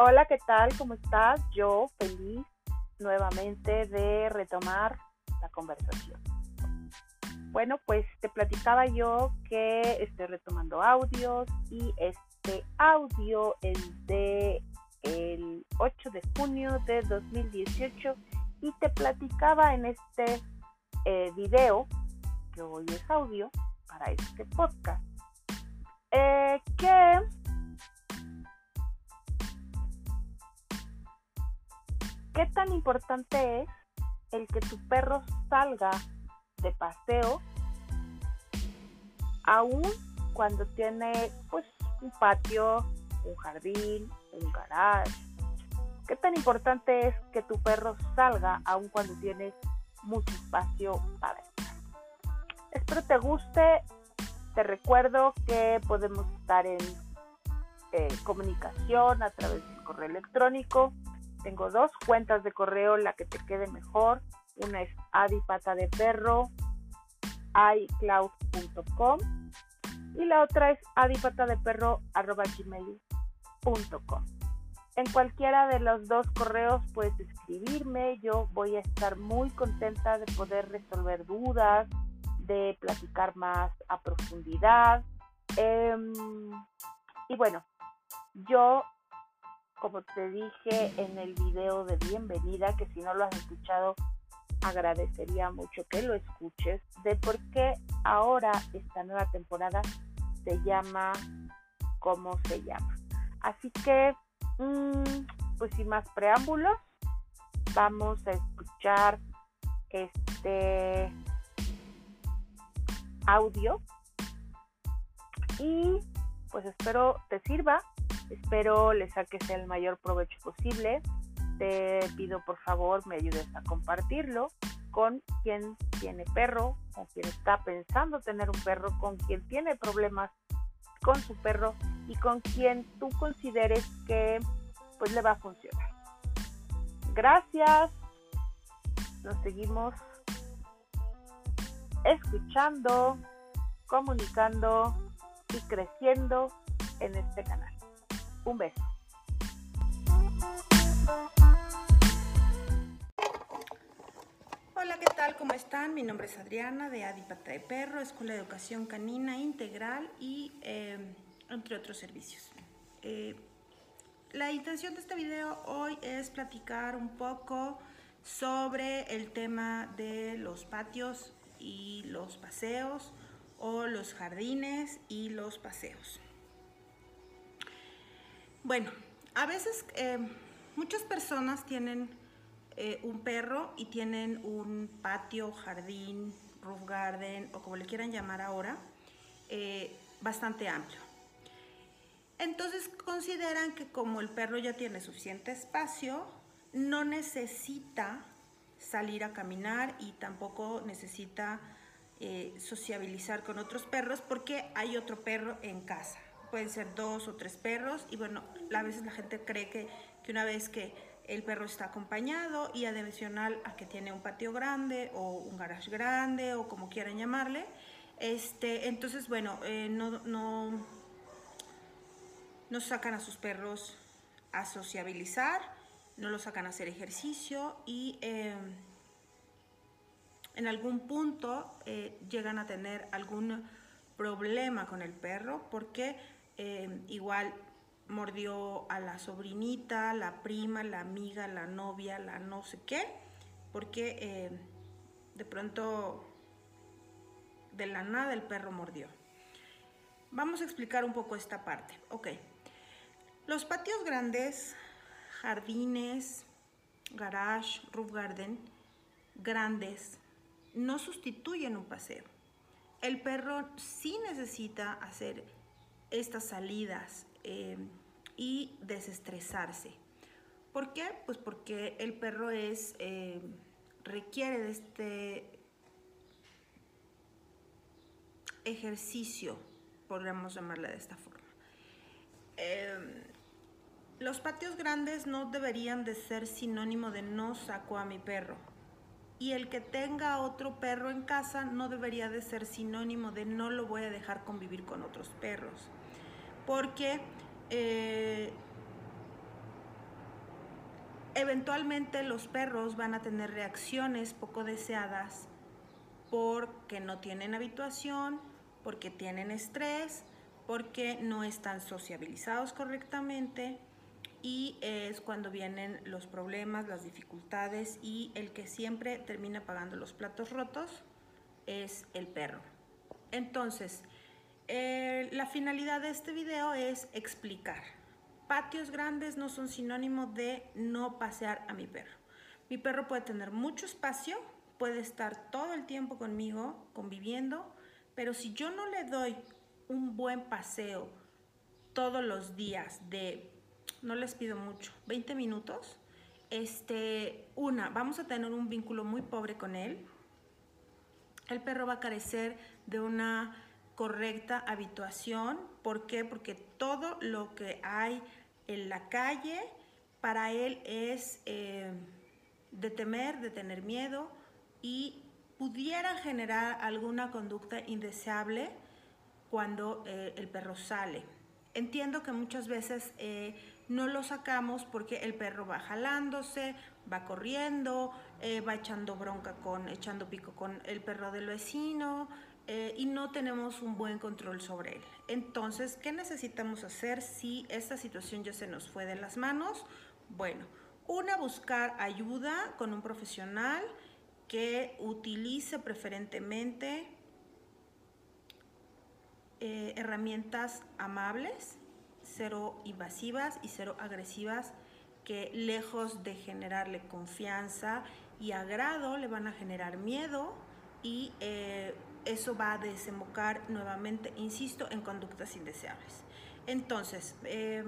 Hola, ¿qué tal? ¿Cómo estás? Yo feliz nuevamente de retomar la conversación. Bueno, pues te platicaba yo que estoy retomando audios y este audio es de el 8 de junio de 2018 y te platicaba en este eh, video, que hoy es audio, para este podcast, eh, que ¿Qué tan importante es el que tu perro salga de paseo aún cuando tiene pues un patio, un jardín, un garage? ¿Qué tan importante es que tu perro salga aún cuando tiene mucho espacio para estar? Espero te guste. Te recuerdo que podemos estar en eh, comunicación a través del correo electrónico tengo dos cuentas de correo, la que te quede mejor. Una es adipata de perro, iCloud.com y la otra es adipatadeperro.gmail.com. En cualquiera de los dos correos puedes escribirme, yo voy a estar muy contenta de poder resolver dudas, de platicar más a profundidad. Em, y bueno, yo como te dije en el video de bienvenida, que si no lo has escuchado, agradecería mucho que lo escuches, de por qué ahora esta nueva temporada se llama como se llama. Así que, mm, pues sin más preámbulos, vamos a escuchar este audio y pues espero te sirva Espero le saques el mayor provecho posible. Te pido por favor me ayudes a compartirlo con quien tiene perro, con quien está pensando tener un perro, con quien tiene problemas con su perro y con quien tú consideres que pues le va a funcionar. Gracias. Nos seguimos escuchando, comunicando y creciendo en este canal. Un beso. Hola, ¿qué tal? ¿Cómo están? Mi nombre es Adriana de Adipata de Perro, Escuela de Educación Canina Integral y em, entre otros servicios. Eh, la intención de este video hoy es platicar un poco sobre el tema de los patios y los paseos o los jardines y los paseos. Bueno, a veces eh, muchas personas tienen eh, un perro y tienen un patio, jardín, roof garden o como le quieran llamar ahora, eh, bastante amplio. Entonces consideran que como el perro ya tiene suficiente espacio, no necesita salir a caminar y tampoco necesita sociabilizar con otros perros porque hay otro perro en casa pueden ser dos o tres perros y bueno, a veces la gente cree que, que una vez que el perro está acompañado y adicional a que tiene un patio grande o un garage grande o como quieran llamarle, este, entonces bueno, eh, no, no, no sacan a sus perros a sociabilizar, no los sacan a hacer ejercicio y em, en algún punto eh, llegan a tener algún problema con el perro porque Em, igual mordió a la sobrinita, la prima, la amiga, la novia, la no sé qué, porque em, de pronto de la nada el perro mordió. Vamos a explicar un poco esta parte. Ok, los patios grandes, jardines, garage, roof garden, grandes, no sustituyen un paseo. El perro sí necesita hacer estas salidas eh, y desestresarse. ¿Por qué? Pues porque el perro es, eh, requiere de este ejercicio, podríamos llamarle de esta forma. Em, los patios grandes no deberían de ser sinónimo de no saco a mi perro. Y el que tenga otro perro en casa no debería de ser sinónimo de no lo voy a dejar convivir con otros perros. Porque eh, eventualmente los perros van a tener reacciones poco deseadas porque no tienen habituación, porque tienen estrés, porque no están sociabilizados correctamente y es cuando vienen los problemas, las dificultades y el que siempre termina pagando los platos rotos es el perro. Entonces, eh, la finalidad de este video es explicar. Patios grandes no son sinónimo de no pasear a mi perro. Mi perro puede tener mucho espacio, puede estar todo el tiempo conmigo, conviviendo, pero si yo no le doy un buen paseo todos los días de no les pido mucho, 20 minutos. Este, una, vamos a tener un vínculo muy pobre con él. El perro va a carecer de una correcta habituación. ¿Por qué? Porque todo lo que hay en la calle para él es eh, de temer, de tener miedo y pudiera generar alguna conducta indeseable cuando eh, el perro sale. Entiendo que muchas veces eh, no lo sacamos porque el perro va jalándose, va corriendo, eh, va echando bronca con, echando pico con el perro del vecino eh, y no tenemos un buen control sobre él. Entonces, ¿qué necesitamos hacer si esta situación ya se nos fue de las manos? Bueno, una, buscar ayuda con un profesional que utilice preferentemente eh, herramientas amables cero invasivas y cero agresivas que lejos de generarle confianza y agrado le van a generar miedo y eh, eso va a desembocar nuevamente, insisto, en conductas indeseables. Entonces, eh,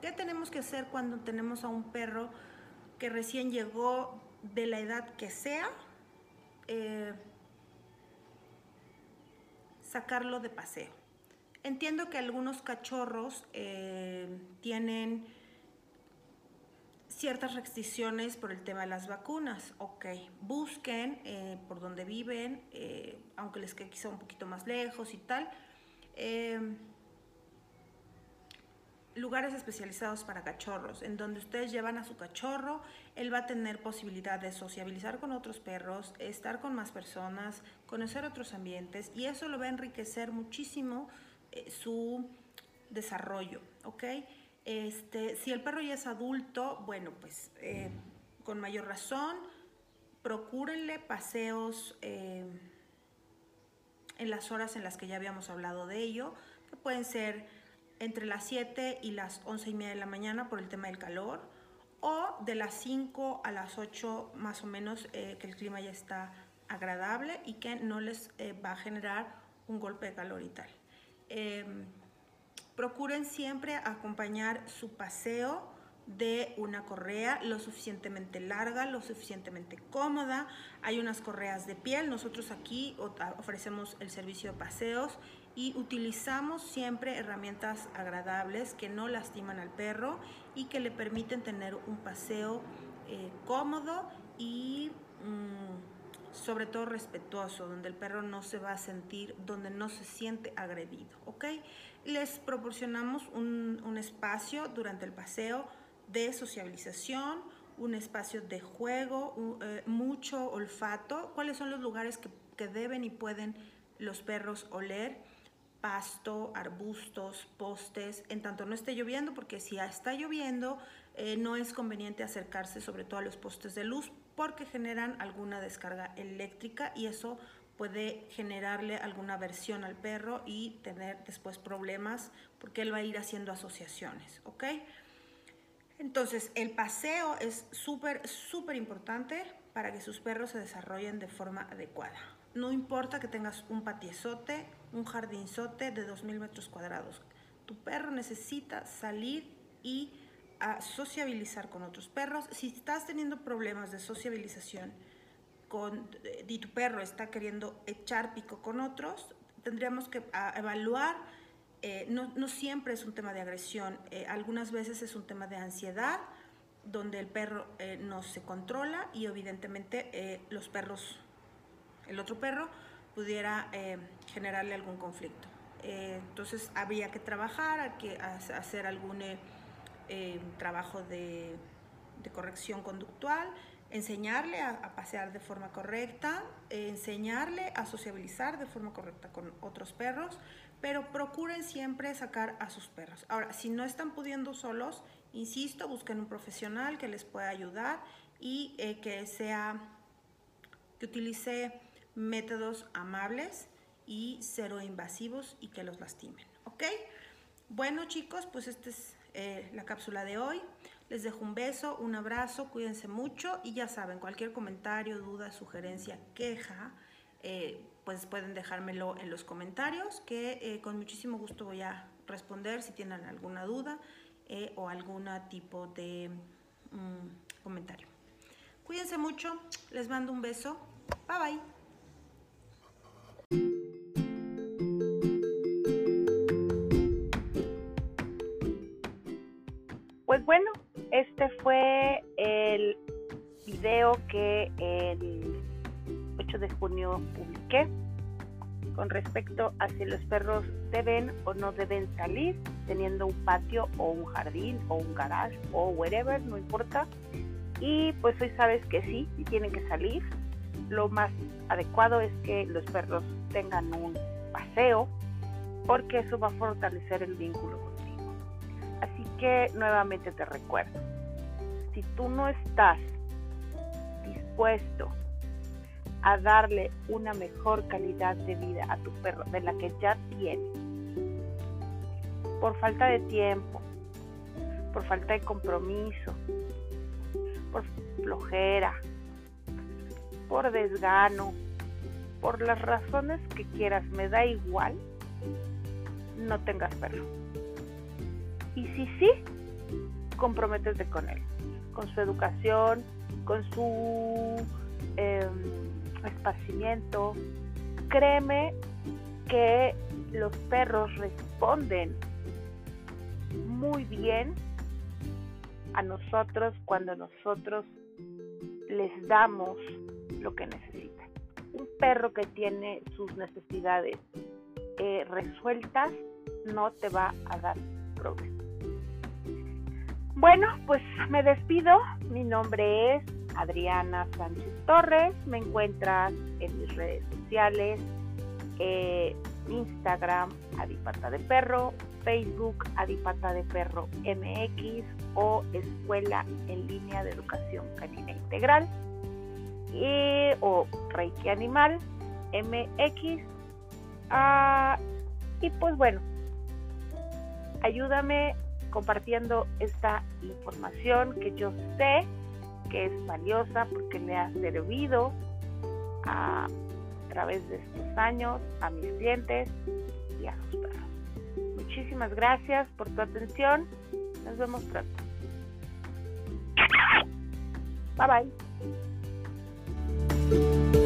¿qué tenemos que hacer cuando tenemos a un perro que recién llegó de la edad que sea? Sacarlo de paseo. Entiendo que algunos cachorros eh, tienen ciertas restricciones por el tema de las vacunas. Ok, busquen eh, por donde viven, eh, aunque les quede quizá un poquito más lejos y tal, lugares especializados para cachorros, en donde ustedes llevan a su cachorro, él va a tener posibilidad de sociabilizar con otros perros, estar con más personas, conocer otros ambientes y eso lo va a enriquecer muchísimo su desarrollo, ¿ok? Este, si el perro ya es adulto, bueno, pues eh, con mayor razón, procúrenle paseos eh, en las horas en las que ya habíamos hablado de ello, que pueden ser entre las 7 y las 11 y media de la mañana por el tema del calor, o de las 5 a las 8 más o menos que el clima ya está agradable y que no les va a generar un golpe de calor y tal. Em, procuren siempre acompañar su paseo de una correa lo suficientemente larga, lo suficientemente cómoda. Hay unas correas de piel. Nosotros aquí ofrecemos el servicio de paseos y utilizamos siempre herramientas agradables que no lastiman al perro y que le permiten tener un paseo eh, cómodo y... Mm, sobre todo respetuoso, donde el perro no se va a sentir, donde no se siente agredido, ¿ok? Les proporcionamos un, espacio durante el paseo de sociabilización, un espacio de juego, eh, mucho olfato, cuáles son los lugares que, deben y pueden los perros oler, pasto, arbustos, postes, en tanto no esté lloviendo, porque si está lloviendo, eh, no es conveniente acercarse sobre todo a los postes de luz porque generan alguna descarga eléctrica y eso puede generarle alguna aversión al perro y tener después problemas porque él va a ir haciendo asociaciones, ¿ok? Entonces, el paseo es súper, súper importante para que sus perros se desarrollen de forma adecuada. No importa que tengas un patiezote, un jardinzote de 2.000 metros cuadrados. Tu perro necesita salir y a sociabilizar con otros perros. Si estás teniendo problemas de sociabilización con, y tu perro está queriendo echar pico con otros, tendríamos que evaluar, eh, no, no, siempre es un tema de agresión, eh, algunas veces es un tema de ansiedad, donde el perro eh, no se controla y evidentemente los perros, el otro perro pudiera generarle algún conflicto. entonces habría que trabajar, hay que hacer algún eh, trabajo de, de corrección conductual, enseñarle a, pasear de forma correcta, enseñarle a sociabilizar de forma correcta con otros perros, pero procuren siempre sacar a sus perros. Ahora, si no están pudiendo solos, insisto, busquen un profesional que les pueda ayudar y eh, que sea, que utilice métodos amables y cero invasivos y que los lastimen, ¿ok? Bueno chicos, pues esta es eh, la cápsula de hoy. Les dejo un beso, un abrazo, cuídense mucho y ya saben, cualquier comentario, duda, sugerencia, queja, eh, pues pueden dejármelo en los comentarios que eh, con muchísimo gusto voy a responder si tienen alguna duda o algún tipo de mm, comentario. Cuídense mucho, les mando un beso, bye bye. Fue el video que el 8 de junio publiqué con respecto a si los perros deben o no deben salir teniendo un patio o un jardín o un garage o wherever, no importa. Y pues hoy sabes que sí, tienen que salir. Lo más adecuado es que los perros tengan un paseo porque eso va a fortalecer el vínculo Así que nuevamente te recuerdo, si tú no estás dispuesto a darle una mejor calidad de vida a tu perro de la que ya tiene, por falta de tiempo, por falta de compromiso, por flojera, por desgano, por las razones que quieras, me da igual, no tengas perro. Y si sí, comprométete con él, con su educación, con su em, esparcimiento. Créeme que los perros responden muy bien a nosotros cuando nosotros les damos lo que necesitan. Un perro que tiene sus necesidades eh, resueltas no te va a dar problemas. Bueno, pues me despido. Mi nombre es Adriana Sánchez Torres. Me encuentras en mis redes sociales, eh, Instagram, Adipata de Perro, Facebook, Adipata de Perro MX o Escuela en Línea de Educación Canina Integral y, o Reiki Animal MX. Ah, y pues bueno, ayúdame compartiendo esta información que yo sé que es valiosa porque me ha servido a, través de estos años a mis clientes y a sus perros. Muchísimas gracias por tu atención. Nos vemos pronto. Bye bye.